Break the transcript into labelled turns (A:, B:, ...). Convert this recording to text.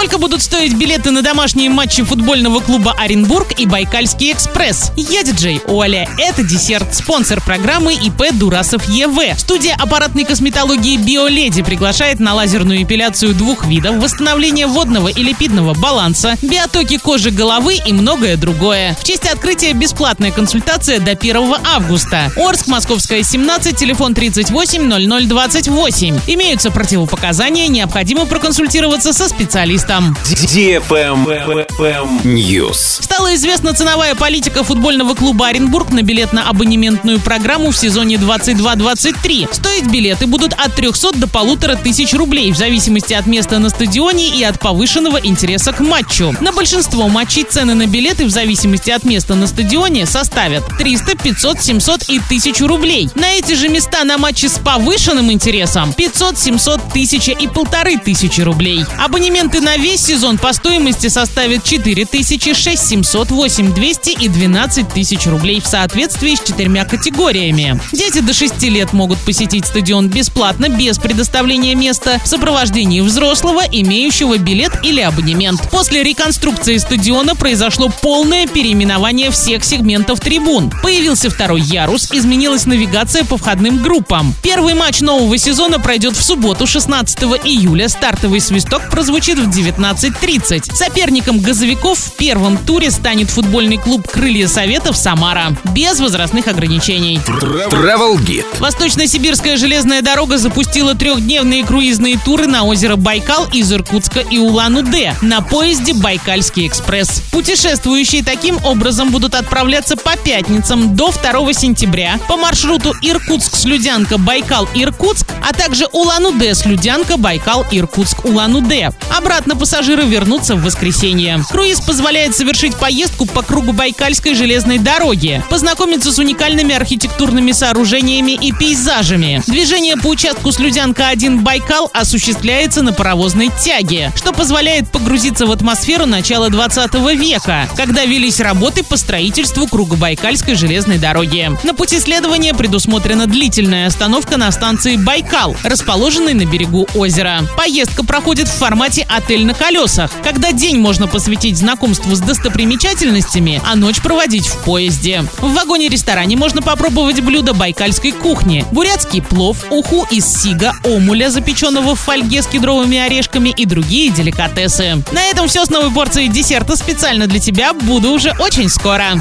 A: Сколько будут стоить билеты на домашние матчи футбольного клуба Оренбург и Байкальский экспресс? Я диджей Оля. Это десерт. Спонсор программы ИП Дурасов ЕВ. Студия аппаратной косметологии Биоледи приглашает на лазерную эпиляцию двух видов, восстановление водного и липидного баланса, биотоки кожи головы и многое другое. В честь открытия бесплатная консультация до 1 августа. Орск, Московская, 17, телефон 38 0028. Имеются противопоказания, необходимо проконсультироваться со специалистом.
B: News.
A: Стала известна ценовая политика футбольного клуба Оренбург на билет на абонементную программу в сезоне 22-23. Стоить билеты будут от 300 до полутора тысяч рублей в зависимости от места на стадионе и от повышенного интереса к матчу. На большинство матчей цены на билеты в зависимости от места на стадионе составят 300, 500, 700 и 1000 рублей. На эти же места на матчи с повышенным интересом 500, 700, 1000 и полторы тысячи рублей. Абонементы на весь сезон по стоимости составят 4 тысячи, 6 700, 8 200 и 12 тысяч рублей в соответствии с четырьмя категориями. Дети до 6 лет могут посетить стадион бесплатно, без предоставления места, в сопровождении взрослого, имеющего билет или абонемент. После реконструкции стадиона произошло полное переименование всех сегментов трибун. Появился второй ярус, изменилась навигация по входным группам. Первый матч нового сезона пройдет в субботу, 16 июля. Стартовый свисток прозвучит в 19.30. Соперником газовиков в первом туре станет футбольный клуб «Крылья Советов» Самара. Без возрастных ограничений.
B: Travel Guide.
A: Восточно-сибирская железная дорога запустила трехдневные круизные туры на озеро Байкал из Иркутска и Улан-Удэ на поезде «Байкальский экспресс». Путешествующие таким образом будут отправляться по пятницам до 2 сентября по маршруту Иркутск-Слюдянка, Байкал-Иркутск, а также Улан-Удэ, Слюдянка, Байкал, Иркутск, Улан-Удэ. Обратно пассажиры вернутся в воскресенье. Круиз позволяет совершить поездку по кругу Байкальской железной дороги, познакомиться с уникальными архитектурными сооружениями и пейзажами. Движение по участку Слюдянка-1 Байкал осуществляется на паровозной тяге, что позволяет погрузиться в атмосферу начала 20 века, когда велись работы по строительству круга Байкальской железной дороги. На пути следования предусмотрена длительная остановка на станции Байкал, расположенной на берегу озера. Поездка проходит в формате «отель на колесах», когда день можно посвятить знакомству с достопримечательностями, а ночь проводить в поезде. В вагоне-ресторане можно попробовать блюда байкальской кухни. Бурятский плов, уху из сига, омуля, запеченного в фольге с кедровыми орешками и другие деликатесы. На этом все с новой порцией десерта специально для тебя. Буду уже очень скоро.